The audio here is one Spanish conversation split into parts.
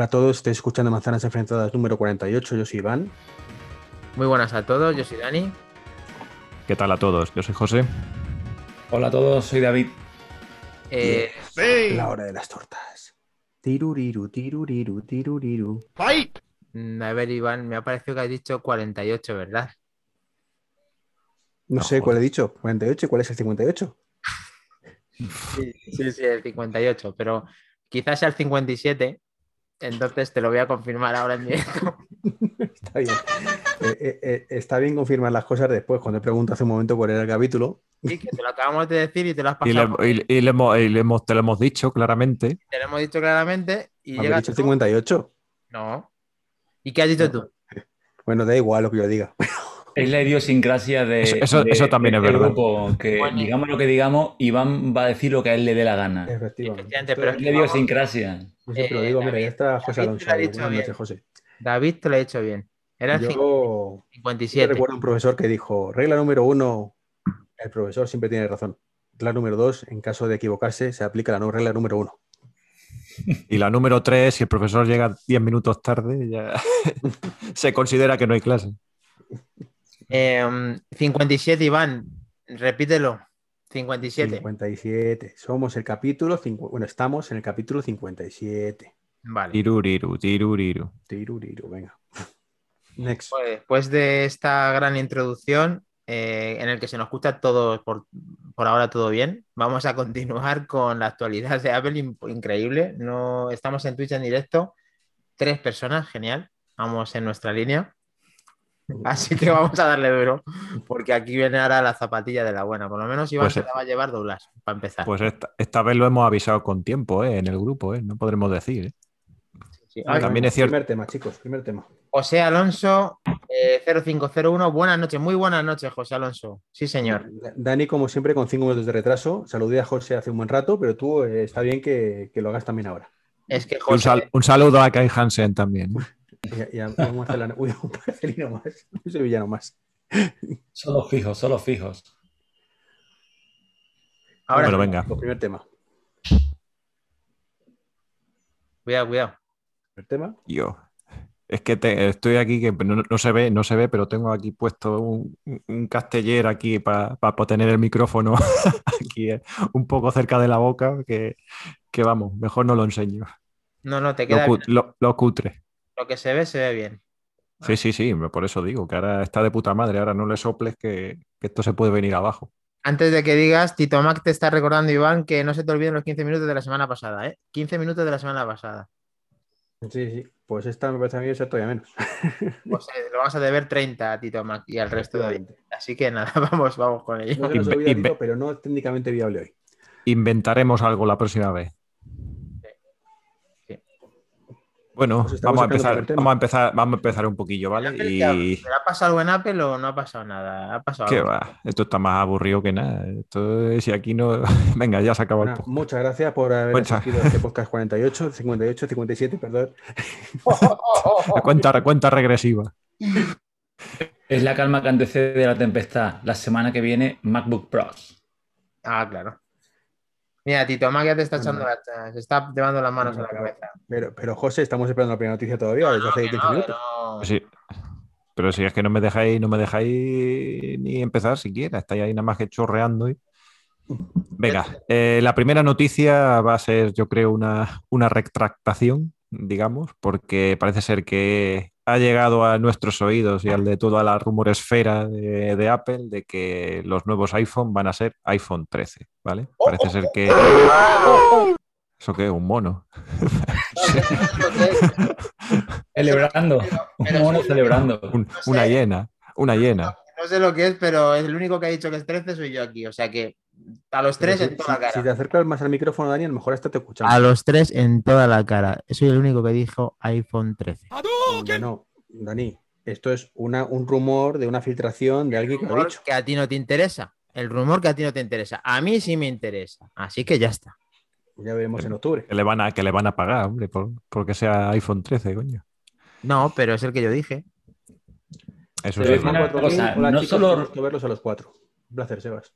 Hola a todos, estoy escuchando Manzanas Enfrentadas número 48, yo soy Iván. Muy buenas a todos, yo soy Dani. ¿Qué tal a todos? Yo soy José. Hola a todos, soy David. Eh, La hora de las tortas. Tiruriru, tiruriru, tiruriru. mm, a ver, Iván, me ha parecido que has dicho 48, ¿verdad? No, No, sé joder. cuál he dicho, 48, ¿cuál es el 58? Sí, sí, sí, el 58, pero quizás sea el 57, entonces te lo voy a confirmar ahora en directo. Está bien. Eh, eh, eh, está bien confirmar las cosas después, cuando he preguntado hace un momento cuál era el capítulo. Sí, que te lo acabamos de decir y te lo has Y, le, pasado. y- y le hemos, y le hemos- te lo hemos dicho claramente. Te lo hemos dicho claramente y llegas dicho tú. 58. No. ¿Y qué has dicho tú? Bueno, da igual lo que yo diga. Es la idiosincrasia de, Eso- eso- de- eso también de es este verdad. grupo, que Bueno. digamos lo que digamos, Iván va a decir lo que a él le dé la gana. Efectivamente. Pero Es la idiosincrasia. Yo siempre lo Eh, digo, mira, David- ya está José David Alonso. te lo ha ahí. dicho Buenas bien. noches, José. David te lo ha dicho bien. Era el Yo, 57. yo recuerdo un profesor que dijo, regla número uno, el profesor siempre tiene razón. Regla número dos, en caso de equivocarse, se aplica la no- regla número uno. Y la número 3, si el profesor llega 10 minutos tarde, ya se considera que no hay clase. Eh, 57, Iván, repítelo. 57. 57. Somos el capítulo, cincu- bueno, estamos en el capítulo 57. Vale. Tiruriru, tiruriru. Tiruriru, venga. Next. Pues después de esta gran introducción, eh, en el que se nos escucha todo por, por ahora todo bien, vamos a continuar con la actualidad de Apple in- increíble. No estamos en Twitch en directo, tres personas, genial. Vamos en nuestra línea. Así que vamos a darle duro, porque aquí viene ahora la zapatilla de la buena. Por lo menos Iván Pues, se la va a llevar doblas, para empezar. Pues esta, esta vez lo hemos avisado con tiempo ¿eh? en el grupo, ¿eh? no podremos decir. ¿eh? Sí. También es cierto. Primer tema, chicos, primer tema. José Alonso, eh, 0501, buenas noches, muy buenas noches, José Alonso. Sí, señor. Dani, como siempre, con cinco minutos de retraso. Saludé a José hace un buen rato, pero tú eh, está bien que, que lo hagas también ahora. Es que Un, José, sal- un saludo a Kai Hansen también. Y, y a, a un uy, un más, un sevillano más. Solo fijos, solo fijos. ahora Bueno, venga. Chicos, Primer tema. cuidado, cuidado. Primer tema. Yo. Es que te- estoy aquí que no, no se ve, no se ve, pero tengo aquí puesto un, un casteller aquí para tener el micrófono aquí eh, un poco cerca de la boca, que, que vamos, mejor no lo enseño. No, no, te queda cu- bien. lo- lo cutre. Lo que se ve, se ve bien. Sí, sí, sí, por eso digo que ahora está de puta madre, ahora no le soples que, que esto se puede venir abajo. Antes de que digas, Tito Mac te está recordando, Iván, que no se te olviden los 15 minutos de la semana pasada, ¿eh? 15 minutos de la semana pasada. Sí, sí. Pues esta me parece a mí ser todavía menos. Pues eh, lo vamos a deber 30 a Tito Mac y al resto de Efectivamente. Así que nada, vamos, vamos con ello. No se nos olvida, Tito, pero no es técnicamente viable hoy. Inventaremos algo la próxima vez. Sí. Bueno, Pues vamos a el empezar, vamos a empezar, vamos a empezar un poquillo, ¿vale? Apple, Y ¿qué ha- ¿Ha pasado algo en Apple o no ha pasado nada? ¿Ha pasado qué algo? va, esto está más aburrido que nada. Esto si aquí no, venga, ya se acabó el Nada, podcast. muchas gracias por haber Muchas. asistido a este podcast 48, 58, 57, perdón. La cuenta, la cuenta regresiva. Es la calma que antecede a la tempestad. La semana que viene, MacBook Pros. Ah, claro. Mira, Tito Mac ya te está echando Bueno. la- se está llevando las manos a la cabeza. Pero, pero José, estamos esperando la primera noticia todavía, desde No, hace que 15 no, que minutos. no. Sí. Pero si es que no me dejáis, no me dejáis ni empezar siquiera, estáis ahí nada más que chorreando. y- Venga, eh, la primera noticia va a ser, yo creo, una, una retractación, digamos, porque parece ser que ha llegado a nuestros oídos y al de toda la rumoresfera de, de Apple de que los nuevos iPhone van a ser iPhone 13, ¿vale? Parece ser que... ¿Eso qué? ¿Un mono? Celebrando. Un mono celebrando. Un- una hiena, una hiena. No sé lo que es, pero el único que ha dicho que es 13 soy yo aquí. O sea que a los Pero tres si, en toda la si- si cara. te acercas más al micrófono, Daniel, mejor hasta te escuchamos. A los tres en toda la cara. Soy el único que dijo iPhone 13. Bueno, Dani, esto es una, un rumor de una filtración de alguien que lo ha dicho. que a ti no te interesa. El rumor que a ti no te interesa. A mí sí me interesa. Así que ya está. Ya veremos en octubre. Que le van a, que le van a pagar, hombre, por, porque sea iPhone 13, coño. No, pero es el que yo dije. Eso es una cosa, no chicos, solo- verlos a los cuatro. Un placer, Sebas.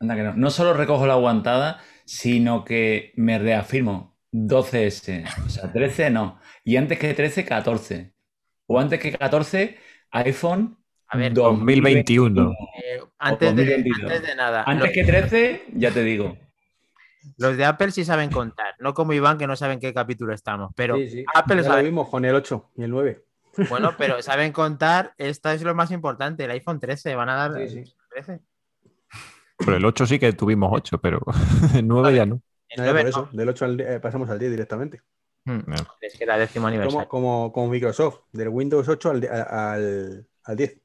Anda que no. No solo recojo la aguantada, sino que me reafirmo. 12S. O sea, 13 no. Y antes que 13, 14. O antes que 14, iPhone A ver, 2021. eh, antes, de, 2022. antes de nada, Antes los, que 13, ya te digo. los de Apple sí saben contar, no como Iván que no saben qué capítulo estamos, pero Sí, sí. Apple Ya lo sabe, vimos con el 8 y el 9. bueno, pero saben contar, esta es lo más importante, el iPhone 13, van a dar Sí, sí. 13. Pero el 8 sí que tuvimos 8, pero el 9 ya no. El No, 9 por no. eso, del 8 al eh, pasamos al 10 directamente. Hmm. Es que era décimo Como, aniversario. como, como Microsoft, del Windows 8 al, al, al 10.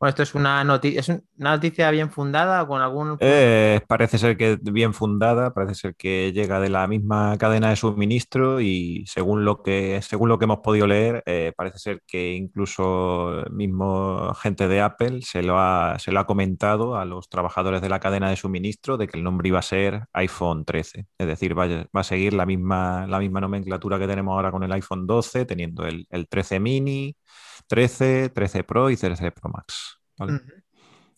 Bueno, esto es una noticia, es un- una noticia bien fundada con algún Eh, parece ser que bien fundada, parece ser que llega de la misma cadena de suministro y según lo que, según lo que hemos podido leer, eh, parece ser que incluso mismo gente de Apple se lo ha, se lo ha comentado a los trabajadores de la cadena de suministro de que el nombre iba a ser iPhone 13. Es decir, va, va a seguir la misma, la misma nomenclatura que tenemos ahora con el iPhone 12, teniendo el, el 13 mini, 13, 13 Pro y 13 Pro Max.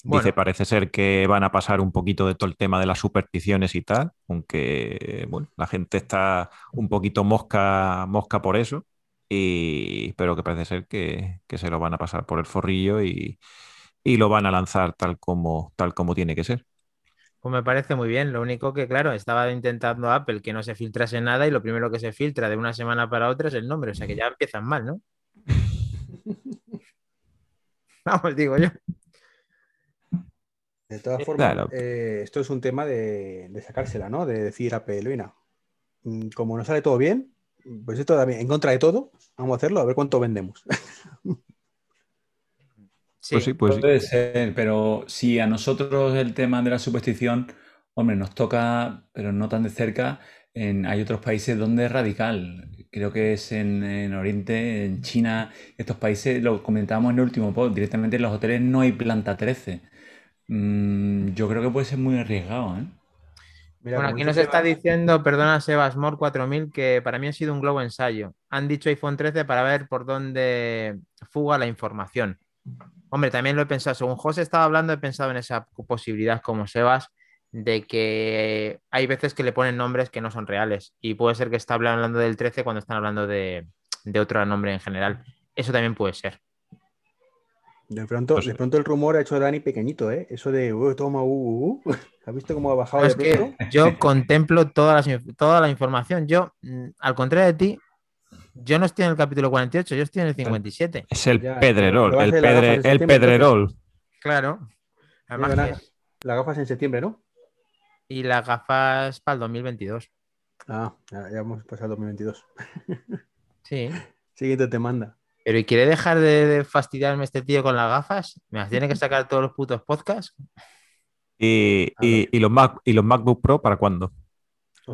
Dice, Bueno, parece ser que van a pasar un poquito de todo el tema de las supersticiones y tal, aunque bueno, la gente está un poquito mosca, mosca por eso, y, pero que parece ser que, que se lo van a pasar por el forrillo y, y lo van a lanzar tal como, tal como tiene que ser. pues me parece muy bien. Lo único que, claro, estaba intentando Apple que no se filtrase nada y lo primero que se filtra de una semana para otra es el nombre. O sea que ya empiezan mal, ¿no? Vamos, digo yo. De todas Eh, formas, claro. eh, esto es un tema de, de sacársela, ¿no? De decir a "Mira, mm, como nos sale todo bien, pues esto también, en contra de todo, vamos a hacerlo, a ver cuánto vendemos. Sí. Pues sí, pues sí. Puede ser, pero si a nosotros el tema de la superstición, hombre, nos toca, pero no tan de cerca, en, hay otros países donde es radical. Creo que es en, en Oriente, en China, estos países, lo comentábamos en el último post, directamente en los hoteles no hay planta 13. Mm, yo creo que puede ser muy arriesgado, ¿eh? Mira, Bueno, aquí nos está diciendo, perdona Sebas Mor 4000, que para mí ha sido un globo ensayo. Han dicho iPhone 13 para ver por dónde fuga la información. Hombre, también lo he pensado. Según José estaba hablando, he pensado en esa posibilidad como Sebas de que hay veces que le ponen nombres que no son reales. Y puede ser que está hablando del 13 cuando están hablando de, de otro nombre en general. Eso también puede ser. De pronto, Pues- de pronto el rumor ha hecho a Dani pequeñito, ¿eh? Eso de, "Uh, toma, uh, uh, uh". ¿Has visto cómo ha bajado Es de que yo contemplo toda, las inf- toda la información. Yo, mm, al contrario de ti, yo no estoy en el capítulo 48, yo estoy en el 57. Es el Ya, pedrerol, el, la pedre- pedrerol. Claro. Además las gafas en septiembre, ¿no? Y las gafas para el 2022. Ah, ya, ya hemos pasado 2022. Sí. Siguiente te manda. Pero ¿y quiere dejar de, de fastidiarme este tío con las gafas? ¿Me las tiene que sacar todos los putos podcasts? Y, y- y los Mac, ¿Y los MacBook Pro para cuándo?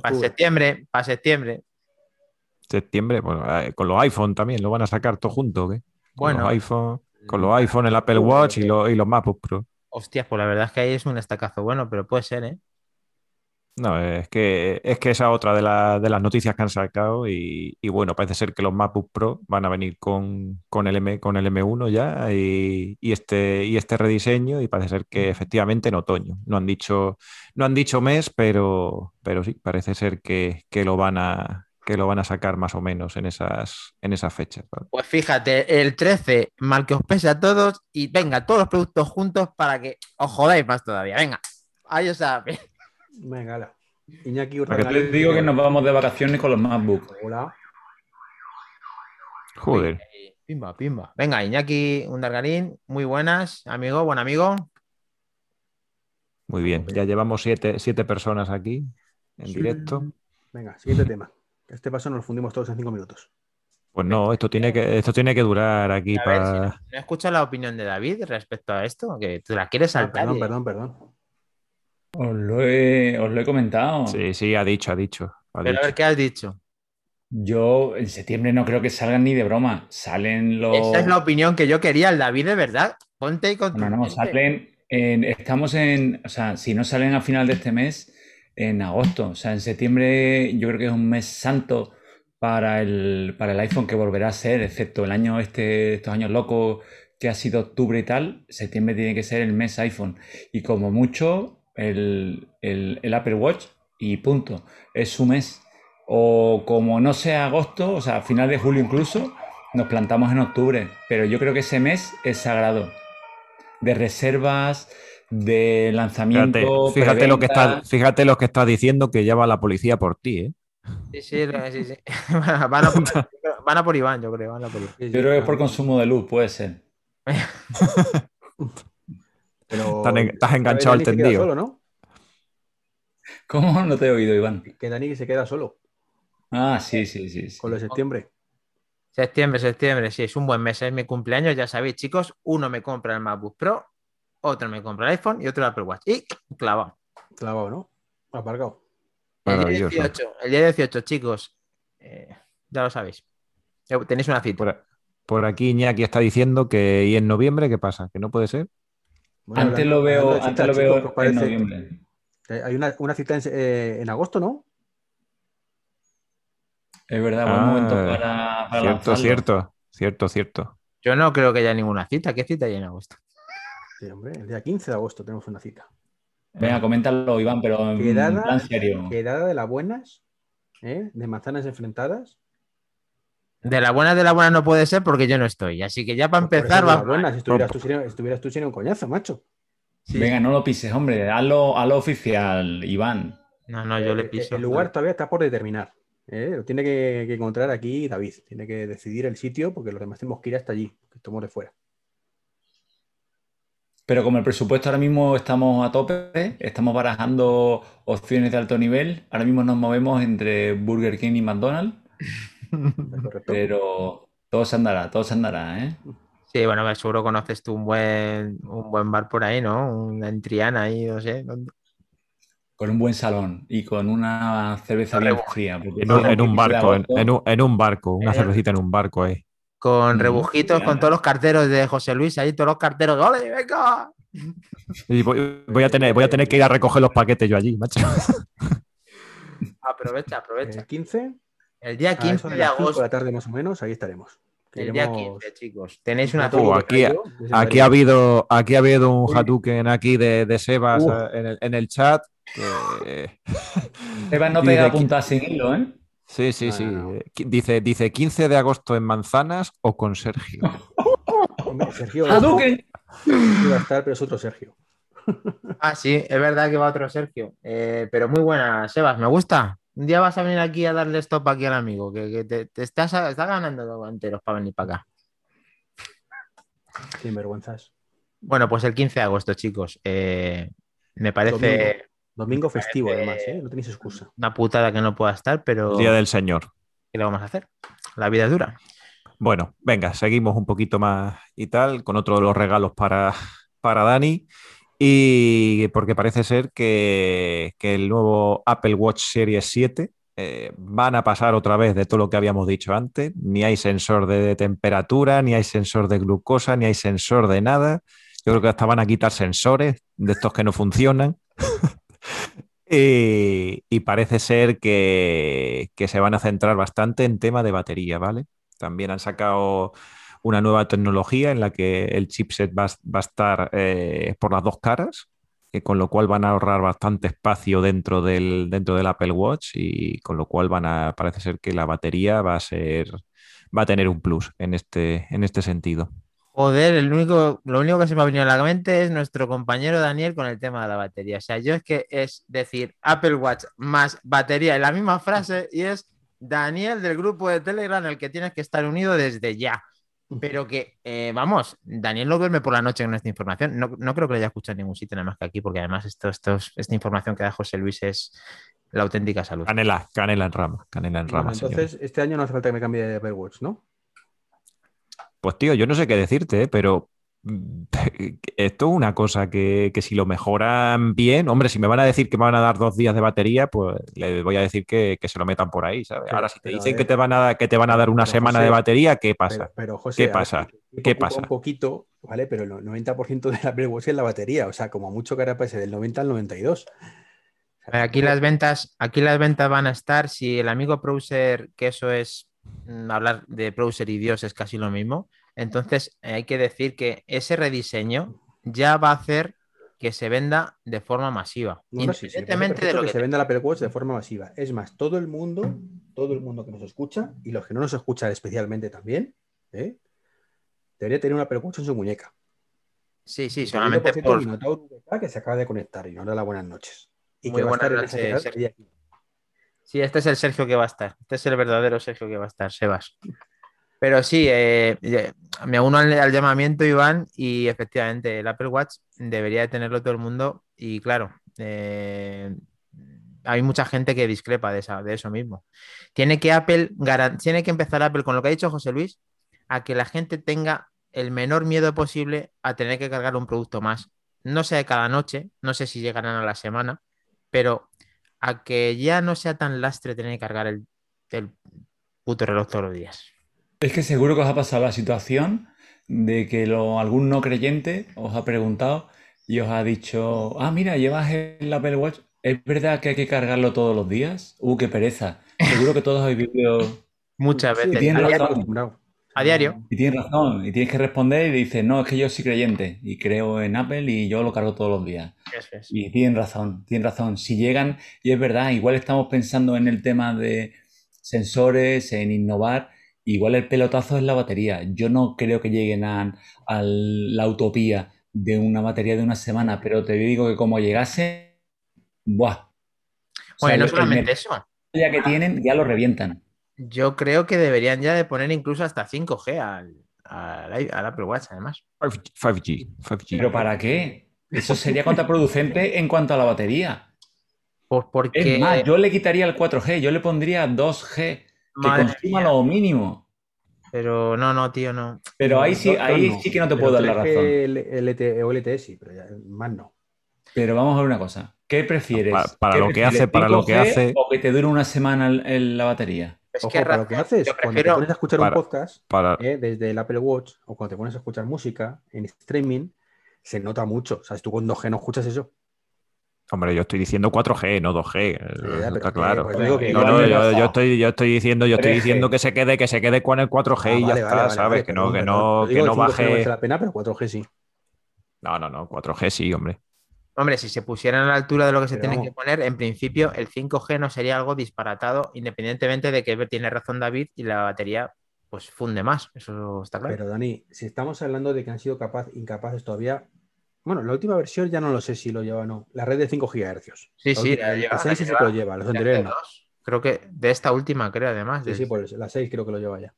Para septiembre, para septiembre. Septiembre, bueno, eh, con los iPhone también, lo van a sacar todo junto, ¿o ¿qué? Con Bueno, los iPhone, con los iPhone, el Apple Watch y los, y los MacBook Pro. hostias, pues la verdad es que ahí es un estacazo bueno, pero puede ser, ¿eh? No, es que, es que esa otra de, la- de las noticias que han sacado y, bueno, parece ser que los MacBook Pro van a venir con, con el, M, con el M1 ya y, este, y este rediseño y parece ser que efectivamente en otoño. No han dicho, no han dicho mes, pero, pero sí, parece ser que, que lo van a, que lo van a sacar más o menos en esas, en esas fechas. Pues fíjate, el 13, mal que os pese a todos, y venga, todos los productos juntos para que os jodáis más todavía. Venga, ahí os Venga, ala. Iñaki Para que Yo Urdangarín, les digo que nos vamos de vacaciones con los MacBook. Hola. Joder. Pimba, pimba. Venga, Iñaki Undargarín, muy buenas, amigo, buen amigo. Muy bien, ya llevamos siete, siete personas aquí en Sí. directo. Venga, siguiente tema. Este paso nos lo fundimos todos en cinco minutos. Pues no, esto tiene que, esto tiene que durar aquí A ver, si para... no, ¿no escuchas la opinión de David respecto a esto? Que tú la quieres Ah, saltar. perdón, y- perdón, perdón. Os lo he, os lo he comentado. Sí, sí, ha dicho, ha dicho. ha Pero a ver qué has dicho. Yo en septiembre no creo que salgan ni de broma. Salen los. Esa es la opinión que yo quería, el David de verdad. Ponte y No, no, salen en, estamos en, o sea, si no salen a final de este mes, en agosto. O sea, en septiembre yo creo que es un mes santo para el, para el iPhone que volverá a ser, excepto el año este, estos años locos que ha sido octubre y tal, septiembre tiene que ser el mes iPhone. Y como mucho, el, el- el Apple Watch y punto. Es su mes. o como no sea agosto, o sea, final de julio incluso, nos plantamos en octubre. Pero yo creo que ese mes es sagrado. De reservas, de lanzamiento. Fíjate, fíjate lo que está, fíjate lo que está diciendo que ya va la policía por ti, ¿eh? Sí, sí, sí, sí. Van, a por, van, a por, Iván, yo creo. Van a por Iván. Yo creo que es por consumo de luz, puede ser. Pero estás, enganchado al tendido. Solo, ¿no? ¿Cómo? No te he oído, Iván. Que Dani se queda solo. Ah, sí, sí, sí. sí. Con lo de septiembre. Septiembre, septiembre, sí, es un buen mes, es mi cumpleaños, ya sabéis, chicos. Uno me compra el MacBook Pro, otro me compra el iPhone y otro el Apple Watch. Y clavado. Clavado, ¿no? Aparcado. El día 18, el día 18 chicos, eh, ya lo sabéis. Tenéis una cita. Por, aquí Iñaki está diciendo que y en noviembre, ¿qué pasa? ¿Que no puede ser? Antes lo veo, antes lo veo en noviembre. Hay una, cita eh, en, agosto, ¿no? Es verdad, buen momento ah, para, Cierto, cierto, cierto, cierto. Yo no creo que haya ninguna cita. ¿Qué cita hay en agosto? Sí, hombre, el día 15 de agosto tenemos una cita. Venga, coméntalo, Iván, pero en plan serio. Quedada de las buenas, ¿eh? de manzanas enfrentadas. De las buenas de las buenas no puede ser porque yo no estoy. Así que ya para empezar, va. Buenas, si estuvieras, tú, estuvieras tú sin un coñazo, macho. Venga, no lo pises, hombre. Hazlo, hazlo oficial, Iván. No, no, yo le eh, piso. El lugar todavía está por determinar. ¿eh? Lo tiene que, que, encontrar aquí David. Tiene que decidir el sitio porque los demás tenemos que ir hasta allí, que estamos de fuera. Pero como el presupuesto ahora mismo estamos a tope, estamos barajando opciones de alto nivel, ahora mismo nos movemos entre Burger King y McDonald's. Pero todo se andará, todo se andará, ¿eh? Sí, bueno, seguro conoces tú un buen, un buen bar por ahí, ¿no? Una en Triana ahí, no sé. Con un buen salón y con una cerveza bien fría. En un, barco, en, un, barco, una cervecita en un barco ahí. Con mm. rebujitos, con todos los carteros de José Luis, ahí todos los carteros, ¡ole, venga! Y voy, a tener, voy a tener que ir a recoger los paquetes yo allí, macho. Aprovecha, aprovecha. ¿El 15? El día 15 de, agosto. de la tarde más o menos, ahí estaremos. El día 15, chicos. Tenéis una uh, aquí, aquí, ha habido, aquí ha habido un Hadouken aquí de, de Sebas uh. en, el, en, el, chat. Que... Sebas no pega puntas sin hilo, ¿eh? Sí, sí, sí. Dice, dice 15 de agosto en Manzanas o con Sergio. Sergio va a estar, pero es otro Sergio. Ah, sí, es verdad que va otro Sergio. Eh, pero muy buena, Sebas, me gusta. Un día vas a venir aquí a darle stop aquí al amigo, que, te, estás, ganando enteros para venir para acá. Sin vergüenzas. Bueno, pues el 15 de agosto, chicos. Eh, me parece. Domingo, festivo, además, ¿eh? No tenéis excusa. Una putada que no pueda estar, pero. Día del Señor. ¿Qué le vamos a hacer? La vida es dura. Bueno, venga, seguimos un poquito más y tal, con otro de los regalos para, para Dani. Y porque parece ser que, el nuevo Apple Watch Series 7 eh, van a pasar otra vez de todo lo que habíamos dicho antes. Ni hay sensor de temperatura, ni hay sensor de glucosa, ni hay sensor de nada. Yo creo que hasta van a quitar sensores de estos que no funcionan. y, y, parece ser que, que se van a centrar bastante en tema de batería, ¿vale? También han sacado una nueva tecnología en la que el chipset va, a estar eh, por las dos caras, con lo cual van a ahorrar bastante espacio dentro del, dentro del Apple Watch y con lo cual van a, parece ser que la batería va a ser, va a tener un plus en este, en este sentido. Joder, el único, lo único que se me ha venido a la mente es nuestro compañero Daniel con el tema de la batería. O sea, yo es que es decir Apple Watch más batería en la misma frase y es Daniel del grupo de Telegram, el que tienes que estar unido desde ya. Pero que, eh, vamos, Daniel no duerme por la noche con esta información. No, creo que lo haya escuchado en ningún sitio, nada más que aquí, porque además esto, esta información que da José Luis es la auténtica salud. Canela, canela en rama, canela en rama. entonces, este año no hace falta que me cambie de Apple Watch, ¿no? Pues tío, yo no sé qué decirte, ¿eh? pero esto es una cosa que, si lo mejoran bien, hombre, si me van a decir que me van a dar dos días de batería, pues les voy a decir que, se lo metan por ahí, ¿sabes? Ahora, si te dicen que te, van a, que te van a dar una semana de batería, ¿qué pasa? Pero, José, ¿Qué pasa? ¿Qué pasa? Un poquito, ¿vale? Pero el 90% de la Apple Watch es la batería, o sea, como mucho que ahora pase del 90 al 92. Aquí las ventas, aquí las ventas van a estar, si el amigo browser, que eso es mm, hablar de browser y Dios es casi lo mismo, entonces hay que decir que ese rediseño ya va a hacer que se venda de forma masiva. No, no, sí, sí, independientemente de lo que, que se venda el Apple Watch de forma masiva. Es más, todo el mundo, todo el mundo que nos escucha y los que no nos escuchan especialmente también, ¿eh? debería tener un Apple Watch en su muñeca. Sí, sí, solamente por por... que se acaba de conectar y nos da las buenas noches. Y Muy que buenas noches, 15. Sí, este es el Sergio que va a estar. Este es el verdadero Sergio que va a estar, Sebas. Pero sí, eh, me uno al, al llamamiento, Iván, y efectivamente el Apple Watch debería de tenerlo todo el mundo. Y claro, eh, hay mucha gente que discrepa de, esa, de eso mismo. Tiene que Apple tiene que empezar Apple con lo que ha dicho José Luis, a que la gente tenga el menor miedo posible a tener que cargar un producto más. No sé cada noche, no sé si llegarán a la semana, pero a que ya no sea tan lastre tener que cargar el, el puto reloj todos los días. Es que seguro que os ha pasado la situación de que lo- algún no creyente os ha preguntado y os ha dicho, ah, mira, llevas el Apple Watch, ¿es verdad que hay que cargarlo todos los días? Uh, qué pereza. Seguro que todos habéis vivido... Muchas veces. tiene a, diario, razón. acostumbrado. a diario. Y tienes razón, y tienes que responder y dices, no, es que yo soy creyente y creo en Apple y yo lo cargo todos los días. Eso es. Y tienen razón, tienen razón. Si llegan, y es verdad, igual estamos pensando en el tema de sensores, en innovar, igual el pelotazo es la batería. Yo no creo que lleguen a, a la utopía de una batería de una semana, pero te digo que como llegase, ¡buah! O sea, Oye, no solamente eso. ya que tienen, ya lo revientan. Yo creo que deberían ya de poner incluso hasta 5G al, al, al Apple Watch, además. 5G, 5G. ¿Pero para qué? Eso sería contraproducente en cuanto a la batería. Pues Es porque. más, yo le quitaría el 4G, yo le pondría 2G, que Madre consuma mía. lo mínimo. Pero no, no, tío, no. Pero ahí sí, ahí no, sí que no te pero puedo dar la 3G, razón. LTE o LTE sí, pero ya, más no. Pero vamos a ver una cosa. ¿Qué prefieres? Para- para ¿Qué lo que hace, para lo que 5G hace- O que te dure una semana el- el- la batería. Es Ojo, que para lo que haces, cuando te pones a escuchar Para- un podcast Para, eh, desde el Apple Watch o cuando te pones a escuchar música en streaming, se nota mucho. O sea, tú con 2G no escuchas eso. Hombre, yo estoy diciendo 4G, no 2G. ya, eso pero está que, claro. pues, digo que No, no, yo, estoy, yo estoy diciendo, yo estoy 3G. diciendo que se quede, que se quede con el 4G Ah, y ya vale, está, vale, ¿sabes? vale, que no, que no, que no 5G no merece baje. la pena, pero 4G sí. No, no, no, 4G sí, hombre. Hombre, si se pusieran a la altura de lo que se Pero tiene vamos. que poner, en principio el 5G no sería algo disparatado, independientemente de que tiene razón David y la batería pues funde más. Eso está claro. Pero Dani, si estamos hablando de que han sido capaz, incapaces todavía. Bueno, la última versión ya no lo sé si lo lleva o no. La red de 5 GHz. Sí, La sí, última- la el, lleva, la 6 sí lleva. que lo lleva, los anteriores no. Creo que de esta última, creo, además. Sí, sí, pues la 6 creo que lo lleva ya.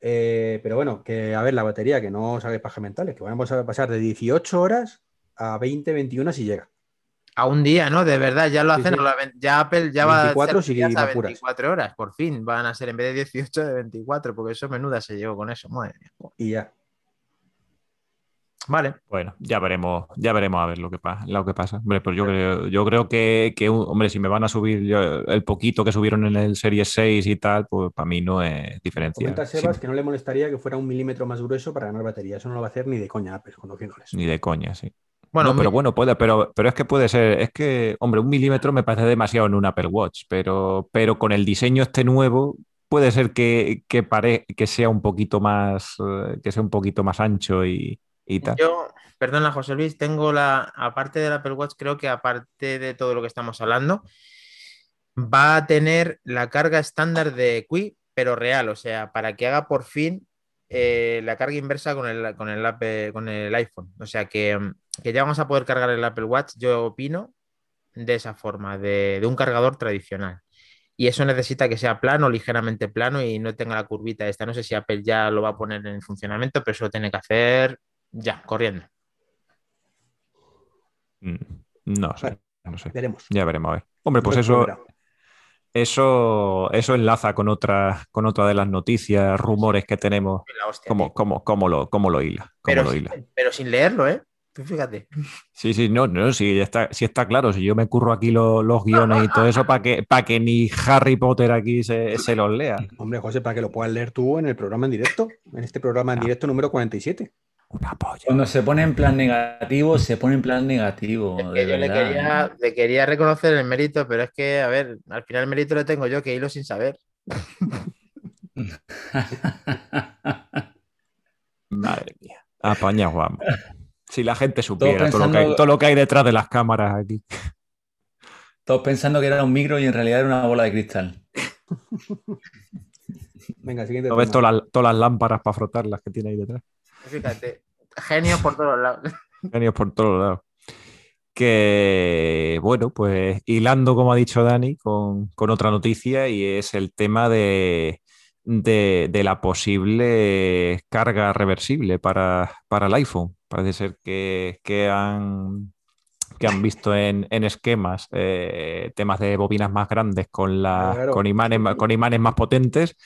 Eh, pero bueno, que a ver, la batería, que no os hagáis paja mentales, que vamos a pasar de 18 horas a 20, 21 si llega. A un día, ¿no? De verdad, ya lo Sí, hacen. sí. a la ven- Ya Apple ya va 24 a ser sí que a me apuras. 24 horas. Por fin van a ser en vez de 18 de 24, porque eso menuda se llevó con eso. Madre mía. Y ya. Vale. Bueno, ya veremos, ya veremos a ver lo que pasa, lo que pasa. Hombre, pues yo creo, yo creo que, que, hombre, si me van a subir yo- el poquito que subieron en el Series 6 y tal, pues para mí no es diferencia. Comenta Sí, Sebas que no le molestaría que fuera un milímetro más grueso para ganar batería. Eso no lo va a hacer ni de coña Apple, conociéndoles. ni de coña, sí. Bueno, No, pero bueno, puede, pero, pero es que puede ser, es que, hombre, un milímetro me parece demasiado en un Apple Watch, pero, pero con el diseño este nuevo puede ser que, que, pare- que sea un poquito más, eh, que sea un poquito más ancho y, Yo, perdona, José Luis, tengo la, aparte del Apple Watch, creo que aparte de todo lo que estamos hablando, va a tener la carga estándar de Qi, pero real, o sea, para que haga por fin eh, la carga inversa con el, con el, Apple- con el iPhone. O sea, que, que ya vamos a poder cargar el Apple Watch, yo opino, de esa forma, de, de un cargador tradicional. Y eso necesita que sea plano, ligeramente plano y no tenga la curvita esta. No sé si Apple ya lo va a poner en funcionamiento, pero eso lo tiene que hacer ya, corriendo. Mm, No sé, no sé. Veremos. Ya veremos, a ver. Hombre, pues eso, eso, eso enlaza con otra, con otra de las noticias, rumores que tenemos. La hostia, ¿Cómo, cómo, cómo lo, cómo lo hila? ¿Cómo pero, lo sin, hila? pero sin leerlo, ¿eh? Tú fíjate. Sí, sí, no, no, sí, está, sí está claro. Si yo me curro aquí lo- los guiones y todo eso para que, para que ni Harry Potter aquí se, se los lea. Hombre, José, para que lo puedas leer tú en el programa en directo, en este programa en Ah. directo número 47. Una polla. Cuando se pone en plan negativo, se pone en plan negativo. Es de yo le verdad. quería, le quería reconocer el mérito, pero es que, a ver, al final el mérito lo tengo yo, que hilo sin saber. Madre mía. Apaña, Juan. Si la gente supiera todo, lo que hay, todo lo que hay detrás de las cámaras aquí. Todos pensando que era un micro y en realidad era una bola de cristal. Venga, siguiente. ¿No ves todas las, todas las lámparas para frotar las que tiene ahí detrás? Fíjate, genios por todos lados. Genios por todos lados. Que, bueno, pues hilando, como ha dicho Dani, con, con otra noticia y es el tema de, de, de la posible carga reversible para, para, el iPhone. Parece ser que, que han que han visto en, en esquemas eh, temas de bobinas más grandes con, la, claro. con, imanes, con imanes más potentes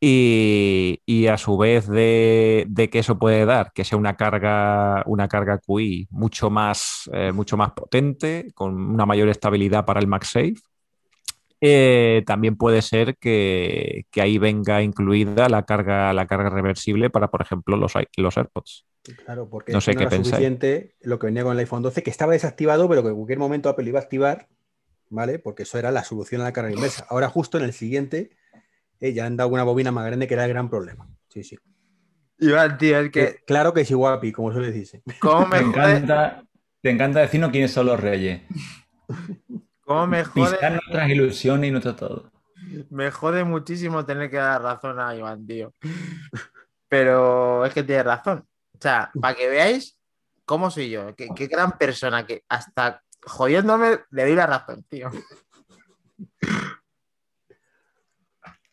y, y a su vez de, de, que eso puede dar, que sea una carga, una carga QI mucho más, eh, mucho más potente, con una mayor estabilidad para el MagSafe. Eh, también puede ser que, que, ahí venga incluida la carga, la carga reversible para, por ejemplo, los, los AirPods. Claro, porque no sé no qué era suficiente lo que venía con el iPhone 12, que estaba desactivado, pero que en cualquier momento Apple iba a activar, ¿vale? Porque eso era la solución a la carga inversa. Ahora, justo en el siguiente, eh, ya han dado una bobina más grande que era el gran problema. Sí, sí. Iván, tío, es que. Eh, claro que es igual, como se le dice. ¿Cómo me te, encanta, te encanta decirnos quiénes son los reyes. ¿Cómo me jode? Pisar nuestras ilusiones y nuestro todo. Me jode muchísimo tener que dar razón a Iván, tío. Pero es que tiene razón. O sea, para que veáis cómo soy yo, qué, qué gran persona que hasta jodiéndome le doy la razón, tío.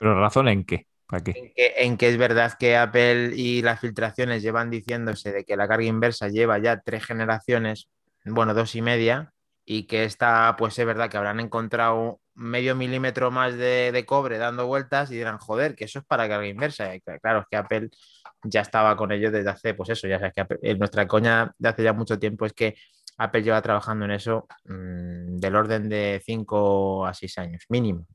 ¿Pero razón en qué? ¿Para qué? En que, es verdad que Apple y las filtraciones llevan diciéndose de que la carga inversa lleva ya tres generaciones, bueno, dos y media, y que esta, pues es verdad que habrán encontrado medio milímetro más de, cobre dando vueltas y dirán, joder, que eso es para carga inversa. Y claro, es que Apple ya estaba con ello desde hace, pues eso, ya sabes que Apple, nuestra coña de hace ya mucho tiempo es que Apple lleva trabajando en eso mmm, del orden de 5 a 6 años, mínimo.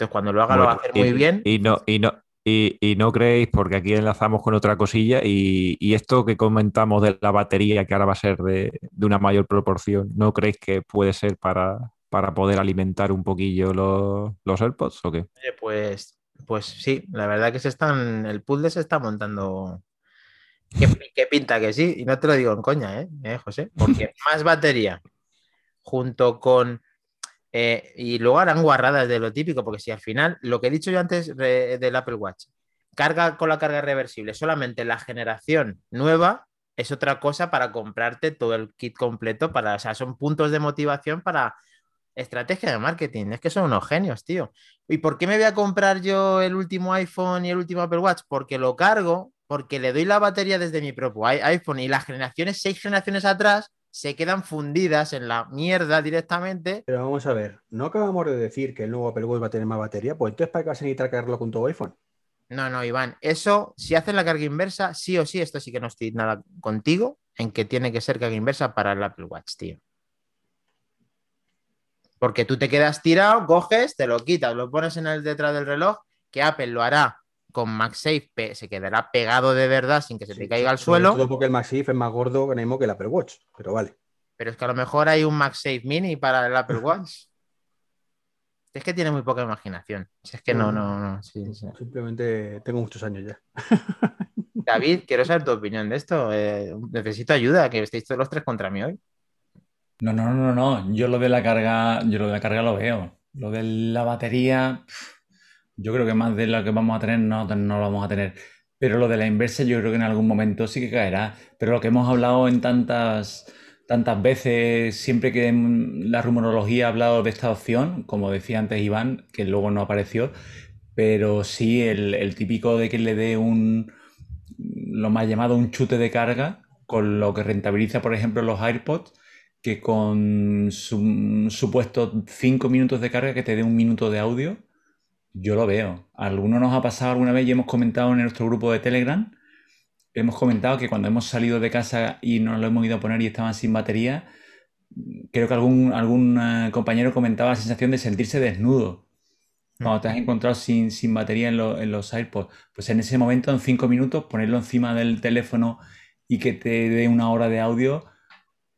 Entonces, cuando lo haga, bueno, lo va a hacer y, muy bien. Y no, y no, y, y, no creéis, porque aquí enlazamos con otra cosilla, y, y, esto que comentamos de la batería, que ahora va a ser de, de una mayor proporción, ¿no creéis que puede ser para, para poder alimentar un poquillo los, los AirPods o qué? Oye, pues, pues sí, la verdad que se están, el puzzle se está montando. ¿Qué, qué pinta que sí? Y no te lo digo en coña, ¿eh, ¿Eh José? Porque más batería junto con eh, y luego harán guarradas de lo típico, porque si al final, lo que he dicho yo antes de, del Apple Watch, carga con la carga reversible solamente la generación nueva, es otra cosa para comprarte todo el kit completo, para, o sea, son puntos de motivación para estrategia de marketing. Es que son unos genios, tío. ¿Y por qué me voy a comprar yo el último iPhone y el último Apple Watch? Porque lo cargo, porque le doy la batería desde mi propio iPhone y las generaciones, seis generaciones atrás, se quedan fundidas en la mierda directamente. Pero vamos a ver, ¿no acabamos de decir que el nuevo Apple Watch va a tener más batería? Pues entonces, ¿para qué vas a necesitar cargarlo con tu iPhone? No, no, Iván, eso, si hacen la carga inversa, sí o sí, esto sí que no estoy nada contigo, en que tiene que ser carga inversa para el Apple Watch, tío. Porque tú te quedas tirado, coges, te lo quitas, lo pones en el detrás del reloj, que Apple lo hará con MagSafe, se quedará pegado de verdad sin que se sí, te caiga al suelo. Todo porque el MagSafe es más gordo que el Apple Watch, pero vale. Pero es que a lo mejor hay un MagSafe Mini para el Apple Watch. es que tiene muy poca imaginación. Es que no, no, no. Sí, sí. Simplemente tengo muchos años ya. David, quiero saber tu opinión de esto. Eh, necesito ayuda, que estéis todos los tres contra mí hoy. No, no, no, no. Yo lo de la carga, yo lo de la carga lo veo. Lo de la batería, yo creo que más de lo que vamos a tener no, no lo vamos a tener. Pero lo de la inversa yo creo que en algún momento sí que caerá. Pero lo que hemos hablado en tantas, tantas veces, siempre que la rumorología ha hablado de esta opción, como decía antes Iván, que luego no apareció, pero sí el, el típico de que le dé un, lo más llamado un chute de carga, con lo que rentabiliza, por ejemplo, los AirPods, que con su, supuesto 5 minutos de carga que te dé un minuto de audio, yo lo veo. A algunos nos ha pasado alguna vez y hemos comentado en nuestro grupo de Telegram, hemos comentado que cuando hemos salido de casa y nos lo hemos ido a poner y estaban sin batería, creo que algún, algún uh, compañero comentaba la sensación de sentirse desnudo. Cuando te has encontrado sin, sin batería en, lo, en, los AirPods, pues en ese momento, en 5 minutos, ponerlo encima del teléfono y que te dé una hora de audio,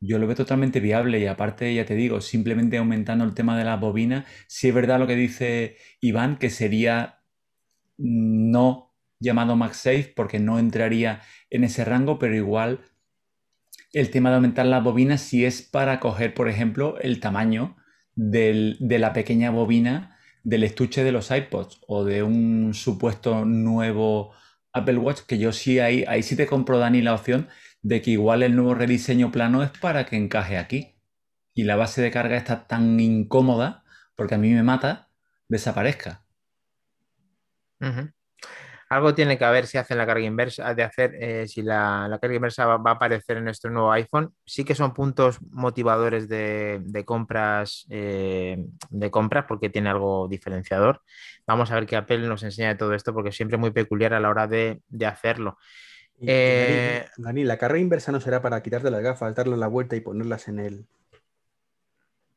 yo lo veo totalmente viable y aparte, ya te digo, simplemente aumentando el tema de las bobinas, sí es verdad lo que dice Iván, que sería no llamado MagSafe porque no entraría en ese rango, pero igual el tema de aumentar las bobinas si es para coger, por ejemplo, el tamaño de la pequeña bobina del estuche de los iPods o de un supuesto nuevo Apple Watch, que yo sí ahí sí te compro, Dani, la opción de que igual el nuevo rediseño plano es para que encaje aquí. Y la base de carga está tan incómoda, porque a mí me mata, desaparezca. Algo tiene que haber si hacen la carga inversa, de hacer eh, si la, carga inversa va, a aparecer en nuestro nuevo iPhone. Sí que son puntos motivadores de, compras, eh, de compras porque tiene algo diferenciador. Vamos a ver qué Apple nos enseña de todo esto porque es siempre muy peculiar a la hora de, hacerlo. Eh, Dani, la carga inversa no será para quitarte las gafas, darle la vuelta y ponerlas en el.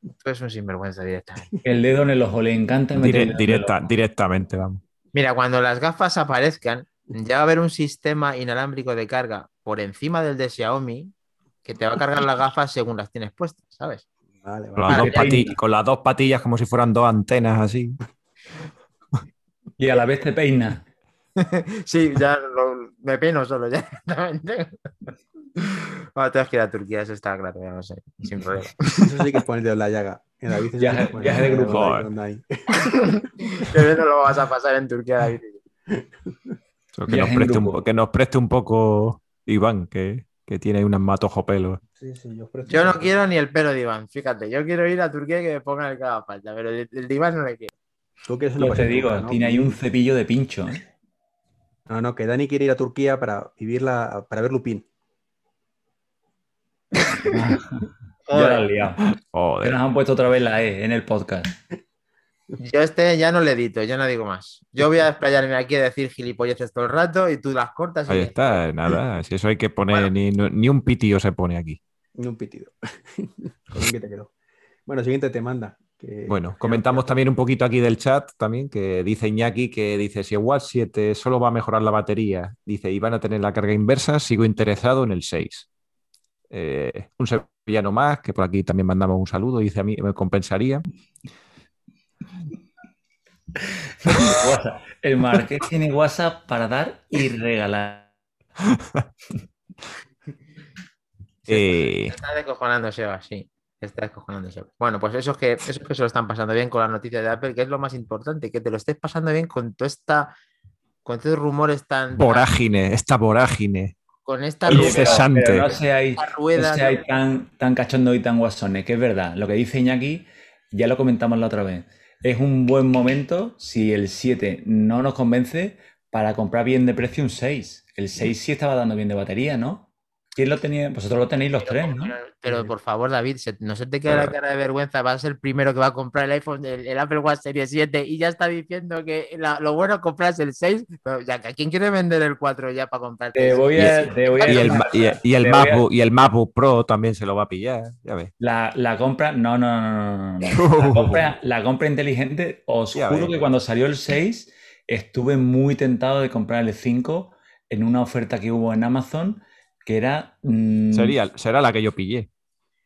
Tú es un sinvergüenza directamente. El dedo en el ojo le encanta meter directa, directamente, vamos. Mira, cuando las gafas aparezcan, ya va a haber un sistema inalámbrico de carga por encima del de Xiaomi que te va a cargar las gafas según las tienes puestas, ¿sabes? Vale, Con, las dos patillas como si fueran dos antenas así. Y a la vez te peina. sí, ya me peino solo, ya. bueno, tengo que ir a Turquía, eso está claro, ya no sé, sin problema. Eso sí que es ponerte en la llaga. En la bici viaje, viaje de grupo. Que no lo vas a pasar en Turquía, David. Que nos, preste un, que nos, preste un, poco Iván, que, que tiene un matojo pelo. Sí, sí, yo, yo, no quiero ni el pelo de Iván, fíjate. Yo quiero ir a Turquía y que me pongan el que haga falta, pero el, de Iván no le quiero. ¿Tú qué lo te digo, tiene ahí un cepillo de pincho. ¿eh? No, no, que Dani quiere ir a Turquía para vivirla, para ver Lupín. ya la han liado. Joder. nos han puesto otra vez la E en el podcast. Yo este ya no le edito, yo no digo más. Yo voy a desplayarme aquí a decir gilipolleces todo el rato y tú las cortas. Ahí está, nada. Si eso hay que poner, ni, un pitido se pone aquí. Ni un pitido. Bueno, siguiente te manda. Bueno, comentamos también un poquito aquí del chat también, que dice Iñaki que dice, si el Watch 7 solo va a mejorar la batería, dice, y van a tener la carga inversa, sigo interesado en el 6. Eh, un sevillano más, que por aquí también mandamos un saludo, dice a mí, me compensaría. El Marqués tiene WhatsApp para dar y regalar. Eh, está descojonando Seba, sí. Está descojonando Seba. Bueno, pues eso es, que, eso es que se lo están pasando bien con la noticia de Apple, que es lo más importante, que te lo estés pasando bien con toda esta, con estos rumores tan. Vorágine, esta vorágine con esta incesante. no seáis, tan, tan cachondo y tan guasones, que es verdad. Lo que dice Iñaki, ya lo comentamos la otra vez. Es un buen momento, si el 7 no nos convence, para comprar bien de precio un 6. El 6 sí estaba dando bien de batería, ¿no? ¿Quién lo tenía? Vosotros lo tenéis los tres, ¿no? Pero, por favor, David, no se te quede la cara de vergüenza. Vas a ser el primero que va a comprar el iPhone, el, Apple Watch Series 7 y ya está diciendo que lo bueno es comprarse el 6. Pero ya, ¿quién quiere vender el 4 ya para comprar? Te voy a, y, el, y, el MacBook, y el MacBook Pro también se lo va a pillar, ya ves. La, la compra, no, no, no, no, no. La compra, la compra inteligente, os juro que cuando salió el 6 estuve muy tentado de comprar el 5 en una oferta que hubo en Amazon que era... Mm, Sería, será la que yo pillé.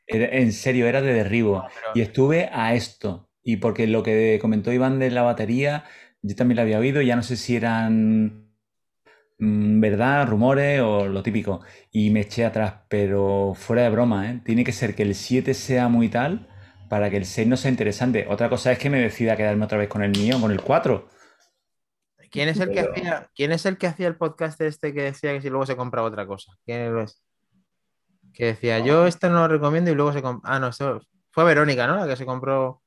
en serio, era de derribo. Y estuve a esto. Y porque lo que comentó Iván de la batería, yo también lo había oído, ya no sé si eran mm, verdad, rumores o lo típico. Y me eché atrás, pero fuera de broma, ¿eh? Tiene que ser que el 7 sea muy tal para que el 6 no sea interesante. Otra cosa es que me decida quedarme otra vez con el mío, con el 4. ¿Quién es el que hacía, quién es el que hacía el podcast este que decía que si luego se compraba otra cosa? ¿Quién es? Que decía, yo esto no lo recomiendo y luego se compró. Ah, no, fue Verónica, ¿no? La que se compró.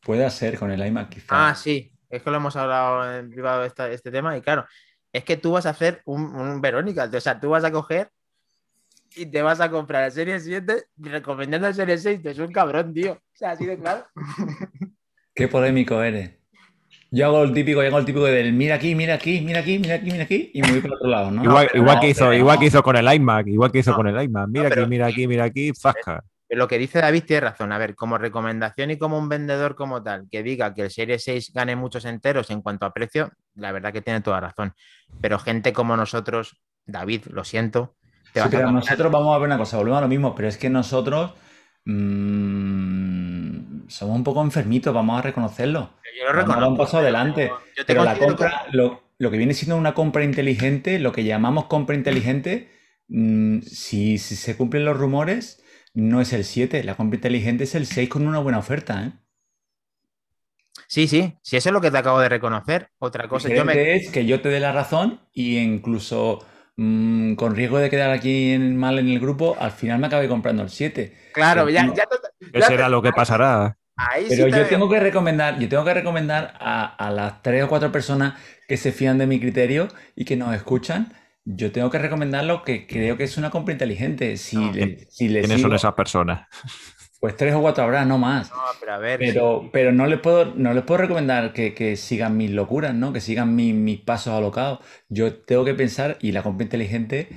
Puede ser con el iMac, quizá. Ah, sí. Es que lo hemos hablado en privado este, este tema. Y claro, es que tú vas a hacer un, Verónica. O sea, tú vas a coger y te vas a comprar la serie 7 recomendando la serie 6. Es un cabrón, tío. O sea, así de claro. Qué polémico eres. Yo hago el típico, yo hago el típico del mira aquí, mira aquí, mira aquí, mira aquí, mira aquí, y me voy por otro lado, ¿no? Igual, que, hizo, igual que hizo con el iMac, igual que hizo con el iMac. Mira aquí, mira aquí, mira aquí, fasca. Lo que dice David tiene razón. A ver, como recomendación y como un vendedor como tal, que diga que el Serie 6 gane muchos enteros en cuanto a precio, la verdad que tiene toda razón. Pero gente como nosotros, David, lo siento. pero nosotros vamos a ver una cosa, volvemos a lo mismo, pero es que nosotros mmm, somos un poco enfermitos, vamos a reconocerlo yo lo un paso adelante. Pero la compra, lo, que viene siendo una compra inteligente, lo que llamamos compra inteligente, mm, si, se cumplen los rumores, no es el 7, la compra inteligente es el 6 con una buena oferta, ¿eh? Sí, sí, si eso es lo que te acabo de reconocer. Otra cosa yo es que yo te dé la razón y incluso mm, con riesgo de quedar aquí mal en el grupo, al final me acabé comprando el 7. Claro, ya, ya, ya, será lo que pasará. Pero yo tengo que recomendar, yo tengo que recomendar a, las tres o cuatro personas que se fían de mi criterio y que nos escuchan. Yo tengo que recomendar lo que creo que es una compra inteligente. Si, ¿Quiénes son esas personas? Pues tres o cuatro habrá, no más. No, pero a ver. Pero, pero no les puedo, no les puedo recomendar que, sigan mis locuras, ¿no? Que sigan mis pasos alocados. Yo tengo que pensar, y la compra inteligente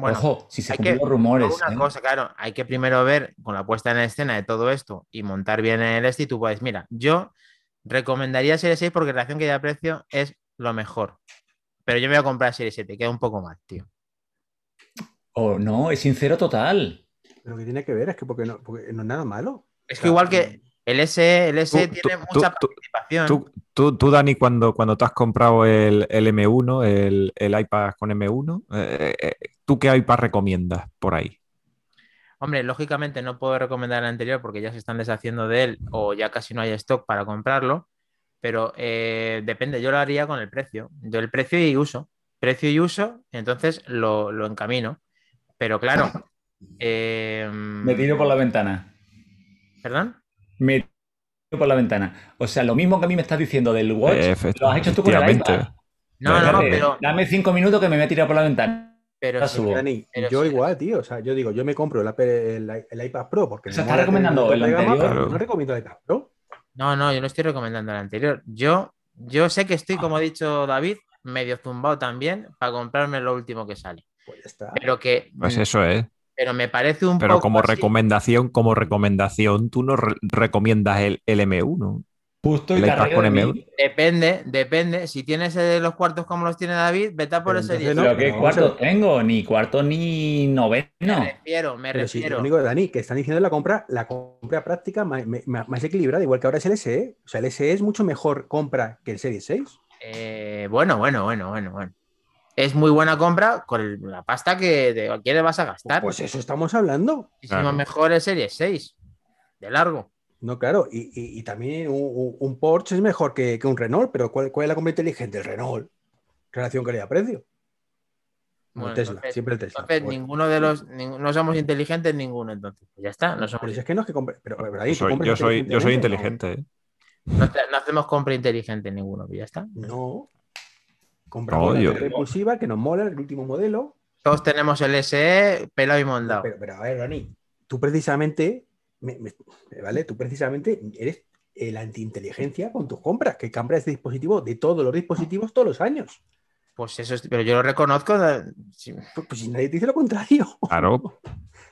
Ojo, si se cumplen los rumores. Una ¿eh? cosa, claro, hay que primero ver con la puesta en escena de todo esto y montar bien el este y tú puedes, mira, yo recomendaría Serie 6 porque relación que da precio es lo mejor. Pero yo me voy a comprar Serie 7, queda un poco más, tío. Oh, no, es sincero total. Pero que tiene que ver, es que porque no, es nada malo. Es que igual que el S, el S tiene mucha participación. Tú, Dani, cuando, cuando te has comprado el, M1, el, iPad con M1, eh, eh, ¿tú qué iPad recomiendas por ahí? Hombre, lógicamente no puedo recomendar el anterior porque ya se están deshaciendo de él o ya casi no hay stock para comprarlo, pero eh, depende, yo lo haría con el precio. Yo el precio y uso. Precio y uso, entonces lo, lo encamino. Pero claro. Me tiro por la ventana. ¿Perdón? Me por la ventana. O sea, lo mismo que a mí me estás diciendo del Watch, lo has hecho tú con el iPad. No, no, no, pero... Dame cinco minutos que me voy a tirar por la ventana. Pero, yo igual, tío. O sea, yo digo, yo me compro el, el, iPad Pro porque... O sea, ¿estás recomendando el, anterior? no recomiendo el iPad Pro. No, no, yo no estoy recomendando el anterior. Yo, yo sé que estoy, como ha dicho David, medio zumbado también para comprarme lo último que sale. Pues ya está. Pero que... Pues eso es. ¿eh? Pero me parece un pero como recomendación, como recomendación, tú no recomiendas el, M1. Justo y con M1. Depende, depende. Si tienes los cuartos como los tiene David, vete por ese día. ¿Pero qué cuartos tengo? Ni cuarto ni noveno. Me refiero, me refiero. lo único de Dani, que están diciendo la compra, la compra práctica más, equilibrada, igual que ahora es el SE. O sea, el SE es mucho mejor compra que el Serie 6. Eh, bueno, bueno, bueno, bueno, bueno es muy buena compra con la pasta que de quieres vas a gastar. Pues eso estamos hablando. Y si no mejor es Serie 6, de largo. No, claro, y, también un, Porsche es mejor que, un Renault, pero ¿cuál, es la compra inteligente? El Renault. Relación calidad-precio. Tesla, siempre el Tesla. Entonces, ninguno de los. no somos inteligentes ninguno, entonces. Pues ya está. No somos... Pero es que no es que compre. Pero, ahí, yo, soy, yo soy inteligente. ¿eh? No, hacemos compra inteligente ninguno, pues ya está. No. Compramos una repulsiva que nos mola, el último modelo. Todos tenemos el SE pelado y mondado. Pero, a ver, Rani, tú precisamente, ¿vale? Tú precisamente eres el antiinteligencia con tus compras, que compras este dispositivo de todos los dispositivos todos los años. Pues eso, es, pero yo lo reconozco. Pues, pues, si nadie te dice lo contrario. Claro.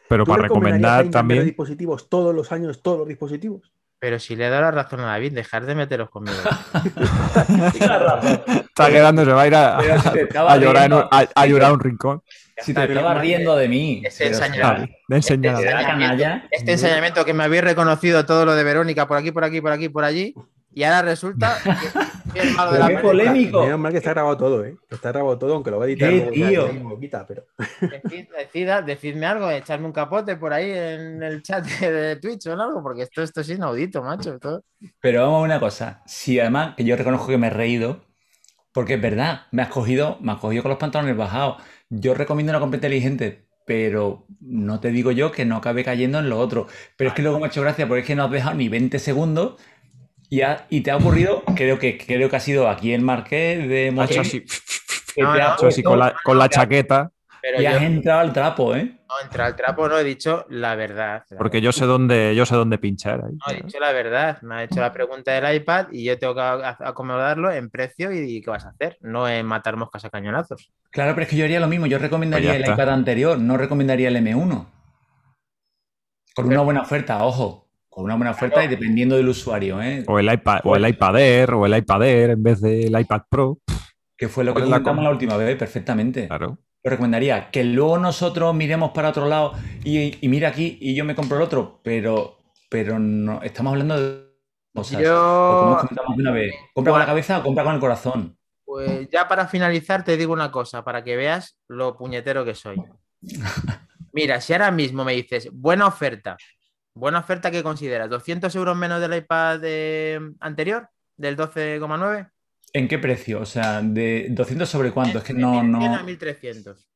Pero para recomendar también. dispositivos todos los años, todos los dispositivos. Pero si le he dado la razón a David, dejar de meteros conmigo. Está quedando, se va a ir a, llorar, un, a, llorar un rincón. Si te estaba riendo de mí. Este, ensañamiento, este, ensañamiento, que me habéis reconocido todo lo de Verónica por aquí, por aquí, por aquí, por allí. Y ahora resulta que es malo de la polémico. Menos mal que está grabado todo, ¿eh? Está grabado todo, aunque lo va a editar. ¿Qué, tío? pero... Decida, decidme algo, echarme un capote por ahí en el chat de Twitch o algo, porque esto, esto es inaudito, macho. Pero vamos a una cosa. Si además, que yo reconozco que me he reído, porque es verdad, me has cogido, me has cogido con los pantalones bajados. Yo recomiendo una compra inteligente, pero no te digo yo que no acabe cayendo en lo otro. Pero es que luego me ha hecho gracia porque es que no has dejado ni 20 segundos y, y te ha ocurrido, creo que, creo que ha sido aquí en Marqués de Mochil, así, con, la, con la chaqueta. Pero y has entrado al trapo, ¿eh? No, entrado al trapo no he dicho la verdad. Porque yo sé dónde, yo sé dónde pinchar. Ahí. No, he dicho la verdad. Me ha hecho la pregunta del iPad y yo tengo que acomodarlo en precio y, qué vas a hacer. No en matar moscas a cañonazos. Claro, pero es que yo haría lo mismo. Yo recomendaría pues el iPad anterior, no recomendaría el M1. Con una buena oferta, ojo con una buena oferta y dependiendo del usuario. ¿eh? O el iPad, o el iPad Air, o el iPad Air en vez del iPad Pro. Que fue lo que comentamos la... última vez, perfectamente. Claro. Lo recomendaría que luego nosotros miremos para otro lado y, mira aquí y yo me compro el otro, pero, pero no, estamos hablando de cosas. Yo... como comentamos una vez, compra con la cabeza o compra con el corazón. Pues ya para finalizar te digo una cosa, para que veas lo puñetero que soy. Mira, si ahora mismo me dices, buena oferta, buena oferta, ¿qué consideras? ¿200 euros menos del iPad anterior, del 12,9? ¿En qué precio? O sea, de 200 sobre cuánto? es que no... 1100 a 1300.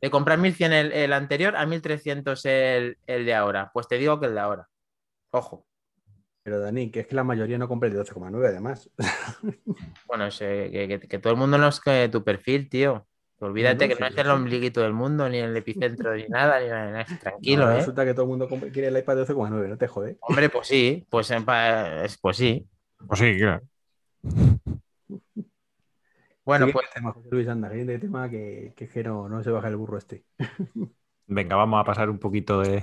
De comprar 1100 el, el anterior a 1300 el, el de ahora. Pues te digo que el de ahora. Ojo. Pero Dani, que es que la mayoría no compra el de 12,9 además. Bueno, que, que, todo el mundo no es que tu perfil, tío. Olvídate que no es el ombliguito del mundo, ni el epicentro, ni nada, ni nada. Tranquilo, ¿eh? Resulta que todo el mundo quiere el iPad de 12,9, no te jode. Hombre, pues sí, pues, pues sí. Pues sí, claro. Bueno, pues. Tema, Luis, anda, que tema que, que, no, no se baja el burro este. Venga, vamos a pasar un poquito de,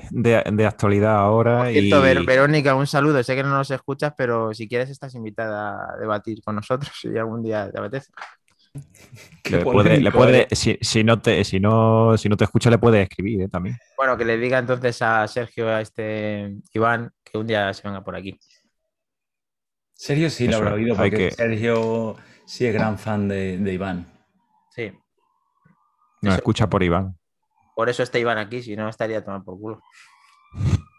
actualidad ahora. y... Verónica, un saludo. Sé que no nos escuchas, pero si quieres estás invitada a debatir con nosotros si algún día te apetece. Le puede, le puede, si, no te, si, no, si no te escucha, le puede escribir ¿eh? también. Bueno, que le diga entonces a Sergio, a este Iván, que un día se venga por aquí. Sergio sí lo habrá oído, porque Sergio sí es gran fan de, Iván. Sí. Nos escucha por Iván. Por eso está Iván aquí, si no estaría tomando por culo.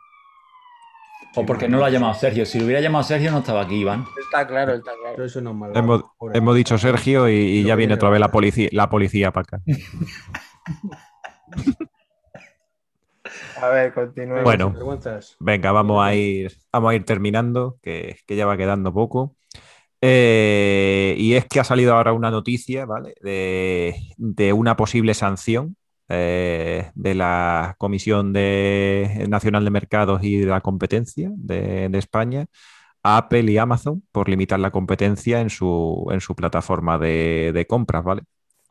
O porque no lo ha llamado Sergio. Si lo hubiera llamado Sergio, no estaba aquí, Iván. Está claro, está claro. eso no es hemos, hemos, dicho Sergio y, ya viene otra vez la policía, la policía para acá. a ver, continuemos. Bueno, venga, vamos a ir, vamos a ir terminando, que, ya va quedando poco. Eh, y es que ha salido ahora una noticia, ¿vale? De, de una posible sanción eh, de la Comisión Nacional de Mercados y de la Competencia de, España a Apple y Amazon por limitar la competencia en su, en su plataforma de, compras, ¿vale?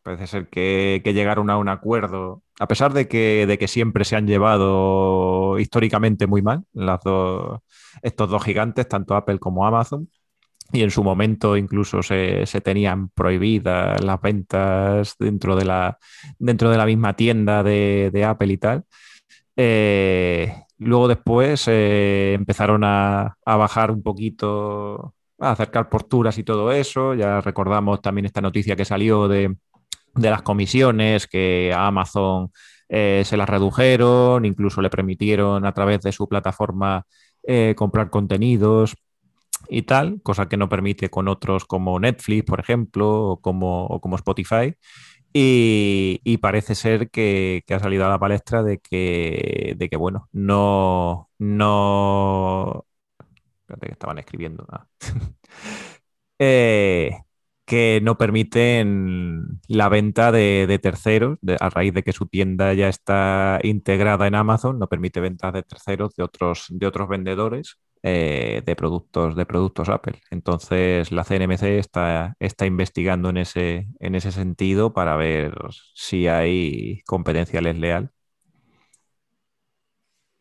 Parece ser que, llegaron a un acuerdo, a pesar de que, de que siempre se han llevado históricamente muy mal las dos, estos dos gigantes, tanto Apple como Amazon, y en su momento incluso se, tenían prohibidas las ventas dentro de la, dentro de la misma tienda de, Apple y tal. Eh, luego después eh, empezaron a, bajar un poquito, a acercar posturas y todo eso. Ya recordamos también esta noticia que salió de, las comisiones que a Amazon eh, se las redujeron, incluso le permitieron a través de su plataforma comprar contenidos y tal, cosa que no permite con otros como Netflix, por ejemplo, o como, como Spotify. Y, parece ser que, ha salido a la palestra de que, de que bueno, no, no... Espérate que estaban escribiendo. Eh, que no permiten la venta de, terceros, a raíz de que su tienda ya está integrada en Amazon, no permite ventas de terceros de otros, de otros vendedores eh, de, productos, de productos Apple. Entonces la CNMC está, está investigando en ese, en ese sentido para ver si hay competencia desleal.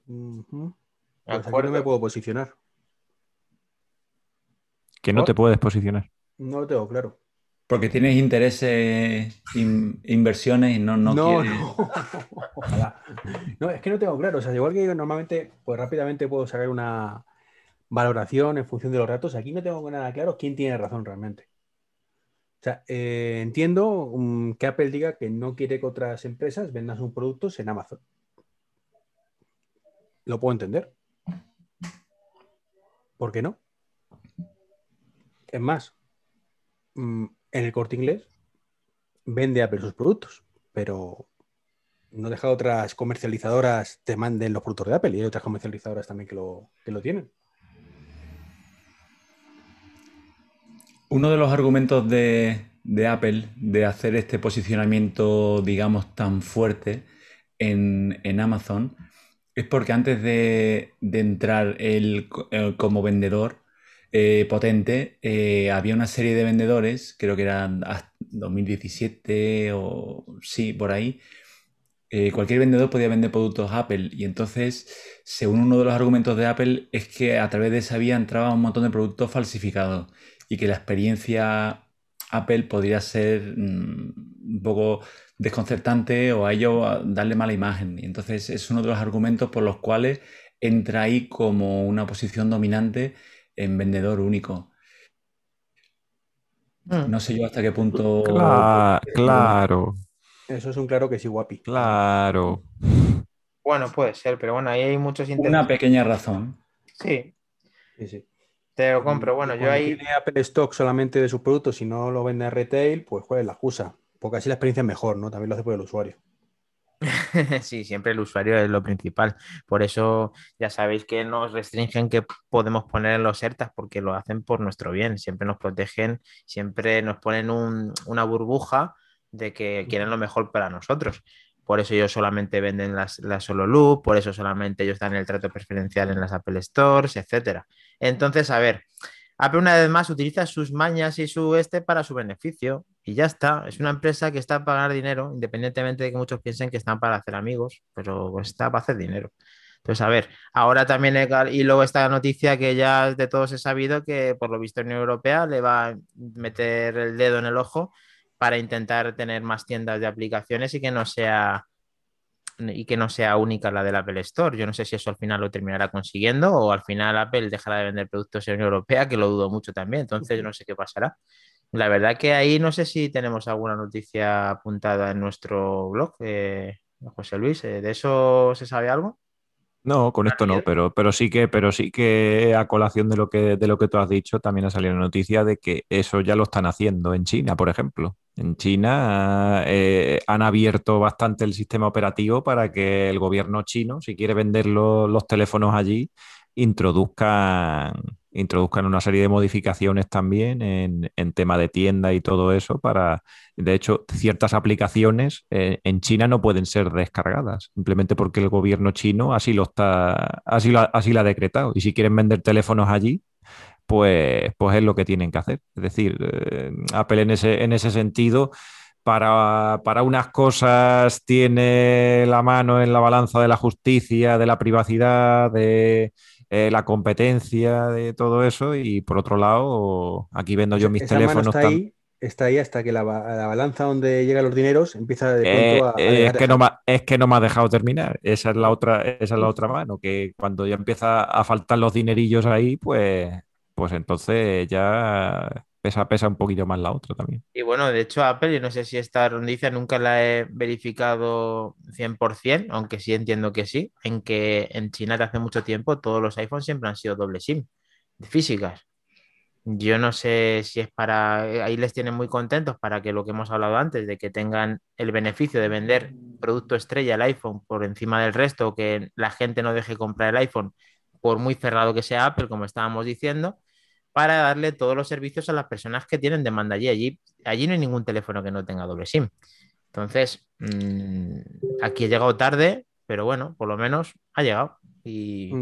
Uh no me puedo posicionar. Que no te puedes posicionar. No lo tengo claro. Porque tienes intereses, inversiones y no, no, no quieres... No. es que no tengo claro. O sea, igual que yo normalmente, pues rápidamente puedo sacar una, valoración en función de los datos. Aquí no tengo nada claro quién tiene razón realmente. O sea, eh, entiendo mm, que Apple diga que no quiere que otras empresas vendan sus productos en Amazon. Lo puedo entender. ¿Por qué no? Es más, mm, en el corte inglés vende Apple sus productos, pero no deja otras comercializadoras te manden los productos de Apple y hay otras comercializadoras también que lo, que lo tienen. Uno de los argumentos de, Apple de hacer este posicionamiento, digamos, tan fuerte en, Amazon es porque antes de, entrar él, como vendedor eh, potente, eh, había una serie de vendedores, creo que eran 2017 o sí, por ahí. Eh, cualquier vendedor podía vender productos Apple y entonces, según uno de los argumentos de Apple, es que a través de esa vía entraba un montón de productos falsificados y que la experiencia Apple podría ser mm, un poco desconcertante o a ello darle mala imagen. Y entonces es uno de los argumentos por los cuales entra ahí como una posición dominante en vendedor único. Mm. No sé yo hasta qué punto. claro. Eso es un claro que sí, guapi. Claro. Bueno, puede ser, pero bueno, ahí hay muchos Una pequeña razón. Sí. Sí, sí. Te lo compro. Bueno, yo ahí. tiene Apple Stock solamente de sus productos y no lo vende a retail, pues cuál es la excusa. Porque así la experiencia es mejor, ¿no? También lo hace por el usuario. sí, siempre el usuario es lo principal. Por eso ya sabéis que nos restringen que podemos poner en los ERTAs porque lo hacen por nuestro bien. Siempre nos protegen, siempre nos ponen una burbuja de que quieren lo mejor para nosotros. Por eso ellos solamente venden las, solo loop, por eso solamente ellos dan el trato preferencial en las Apple Stores, etcétera. Entonces, a ver, Apple una vez más utiliza sus mañas y su este para su beneficio y ya está. Es una empresa que está para ganar dinero, independientemente de que muchos piensen que están para hacer amigos, pero está para hacer dinero. Entonces, a ver, ahora también, y luego esta noticia que ya de todos he sabido que por lo visto en Unión Europea le va a meter el dedo en el ojo para intentar tener más tiendas de aplicaciones y que no sea y que no sea única la del Apple Store. Yo no sé si eso al final lo terminará consiguiendo o al final Apple dejará de vender productos en Unión Europea, que lo dudo mucho también. Entonces, yo no sé qué pasará. La verdad que ahí no sé si tenemos alguna noticia apuntada en nuestro blog, eh, José Luis. Eh, ¿De eso se sabe algo? No, con esto no, pero, pero sí que, pero sí que a colación de lo que, de lo que tú has dicho, también ha salido la noticia de que eso ya lo están haciendo en China, por ejemplo. En China eh, han abierto bastante el sistema operativo para que el gobierno chino, si quiere vender los teléfonos allí, introduzcan introduzcan una serie de modificaciones también en, tema de tienda y todo eso para, de hecho, ciertas aplicaciones eh, en China no pueden ser descargadas, simplemente porque el gobierno chino así lo está, así lo, así lo ha decretado. Y si quieren vender teléfonos allí, pues, pues es lo que tienen que hacer. Es decir, eh, Apple en ese, en ese sentido para, para, unas cosas tiene la mano en la balanza de la justicia, de la privacidad, de, eh, la competencia de todo eso y por otro lado, aquí vendo yo mis teléfonos. Está ahí, está ahí hasta que la, balanza donde llegan los dineros empieza de pronto eh, a, es, que no me, es que no me ha dejado terminar. Esa es la otra, esa es la otra mano, que cuando ya empieza a faltar los dinerillos ahí, pues, pues entonces ya pesa, pesa un poquito más la otra también. Y bueno, de hecho, Apple, yo no sé si esta noticia nunca la he verificado 100%, aunque sí entiendo que sí, en que en China desde hace mucho tiempo todos los iPhones siempre han sido doble SIM, físicas. Yo no sé si es para, ahí les tienen muy contentos para que lo que hemos hablado antes, de que tengan el beneficio de vender producto estrella el iPhone por encima del resto, que la gente no deje comprar el iPhone por muy cerrado que sea Apple, como estábamos diciendo, para darle todos los servicios a las personas que tienen demanda allí. Allí, allí no hay ningún teléfono que no tenga doble SIM. Entonces, mm, aquí he llegado tarde, pero bueno, por lo menos ha llegado. Y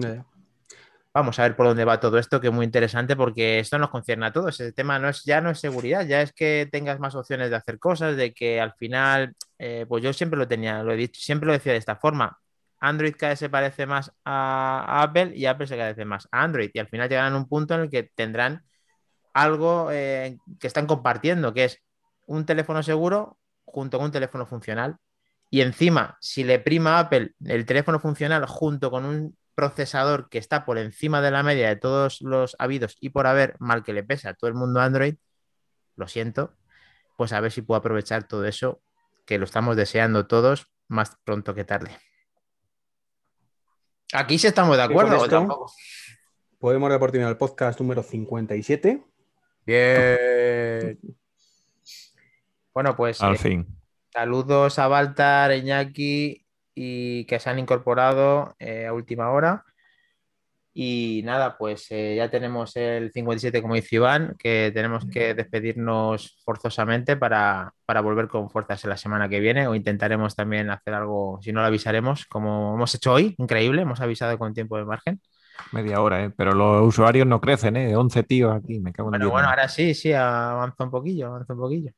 vamos a ver por dónde va todo esto, que es muy interesante porque esto nos concierne a todos. El tema no es, ya no es seguridad, ya es que tengas más opciones de hacer cosas, de que al final, eh, pues yo siempre lo tenía, lo he dicho, siempre lo decía de esta forma. Android cada vez se parece más a, Apple y Apple se parece más a Android. Y al final llegarán a un punto en el que tendrán algo eh, que están compartiendo, que es un teléfono seguro junto con un teléfono funcional. Y encima, si le prima Apple el teléfono funcional junto con un procesador que está por encima de la media de todos los habidos y por haber, mal que le pese a todo el mundo Android, lo siento, pues a ver si puedo aprovechar todo eso, que lo estamos deseando todos más pronto que tarde. Aquí sí estamos de acuerdo. podemos dar por el podcast número 57. Bien. Bueno, pues. Al eh, fin. Saludos a Baltar, Iñaki y que se han incorporado eh, a última hora. Y nada, pues eh, ya tenemos el 57, como dice Iván, que tenemos que despedirnos forzosamente para, volver con fuerzas en la semana que viene o intentaremos también hacer algo, si no lo avisaremos, como hemos hecho hoy, increíble, hemos avisado con tiempo de margen. Media hora, ¿eh? pero los usuarios no crecen, ¿eh? 11 tíos aquí, me cago en Bueno, bueno, ahora sí, sí, avanza un poquillo, avanza un poquillo.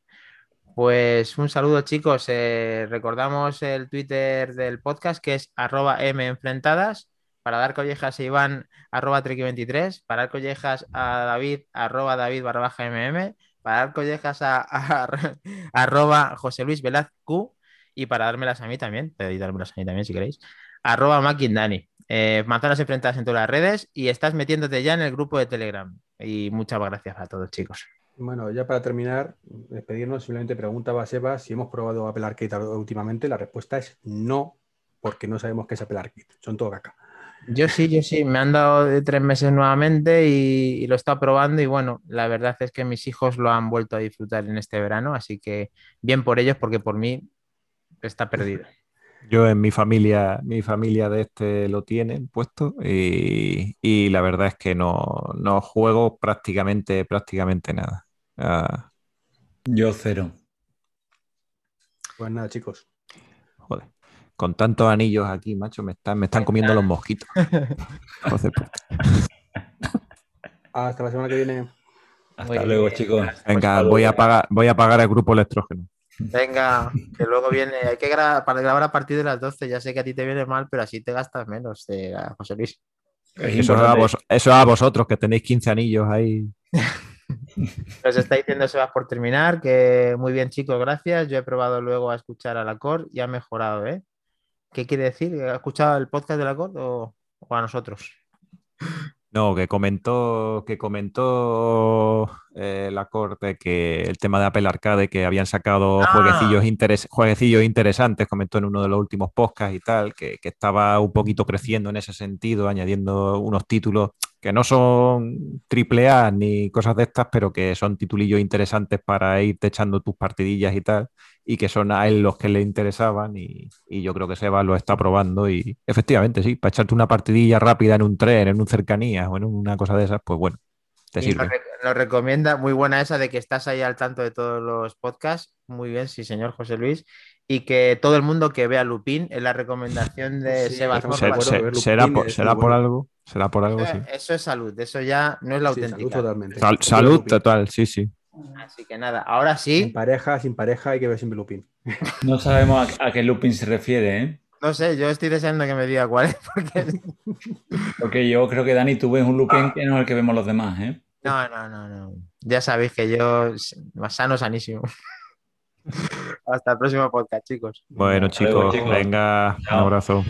Pues un saludo chicos, eh, recordamos el Twitter del podcast que es arroba menfrentadas para dar collejas a Iván, arroba Treki23, para dar collejas a David, arroba David barra baja MM, para dar collejas a, arroba José Luis Velaz Q y para dármelas a mí también, podéis dármelas a mí también si queréis, arroba Mackindani. Eh, manzanas enfrentadas en todas las redes y estás metiéndote ya en el grupo de Telegram. Y muchas gracias a todos, chicos. Bueno, ya para terminar, despedirnos, simplemente preguntaba a Seba si hemos probado Apple Arcade últimamente. La respuesta es no, porque no sabemos qué es Apple Arcade. Son todo caca. Yo sí, yo sí, me han dado de tres meses nuevamente y, lo he estado probando y bueno, la verdad es que mis hijos lo han vuelto a disfrutar en este verano, así que bien por ellos porque por mí está perdido. Yo en mi familia, mi familia de este lo tienen puesto y, la verdad es que no, juego prácticamente, prácticamente nada. Ah. Yo cero. Pues nada, chicos. Con tantos anillos aquí, macho, me están, me están comiendo los mosquitos. Hasta la semana que viene. Hasta luego, chicos. Venga, voy a pagar, voy a pagar el grupo electrógeno. Venga, que luego viene, hay que grabar, para grabar a partir de las 12, ya sé que a ti te viene mal, pero así te gastas menos, eh, José Luis. Eso es, a vosotros, que tenéis 15 anillos ahí. Os está diciendo Sebas por terminar, que muy bien chicos, gracias. Yo he probado luego a escuchar a la COR y ha mejorado, ¿eh? ¿Qué quiere decir? ¿Ha escuchado el podcast de la COR o a nosotros? No, que comentó, que comentó eh, la corte que el tema de Apple Arcade, que habían sacado ah. jueguecillos, interesantes, comentó en uno de los últimos podcasts y tal, que, estaba un poquito creciendo en ese sentido, añadiendo unos títulos que no son triple A ni cosas de estas, pero que son titulillos interesantes para irte echando tus partidillas y tal y que son a él los que le interesaban y, yo creo que Seba lo está probando y efectivamente sí, para echarte una partidilla rápida en un tren, en un cercanía o en una cosa de esas, pues bueno, te sirve. Lo, recomienda, muy buena esa de que estás ahí al tanto de todos los podcasts, muy bien, sí señor José Luis, y que todo el mundo que vea Lupin es la recomendación de Seba. será, por, será por algo, será por algo, eso, sí. Eso es salud, eso ya no es la auténtica. salud total, sí, sí. Así que nada, ahora sí. Sin pareja, sin pareja, hay que ver siempre Lupin. No sabemos a, qué Lupin se refiere, ¿eh? No sé, yo estoy deseando que me diga cuál es. Porque, yo creo que Dani, tú ves un Lupin que no es el que vemos los demás, ¿eh? No, no, no, no. Ya sabéis que yo, más sano, sanísimo. Hasta el próximo podcast, chicos. Bueno, chicos, venga, un abrazo.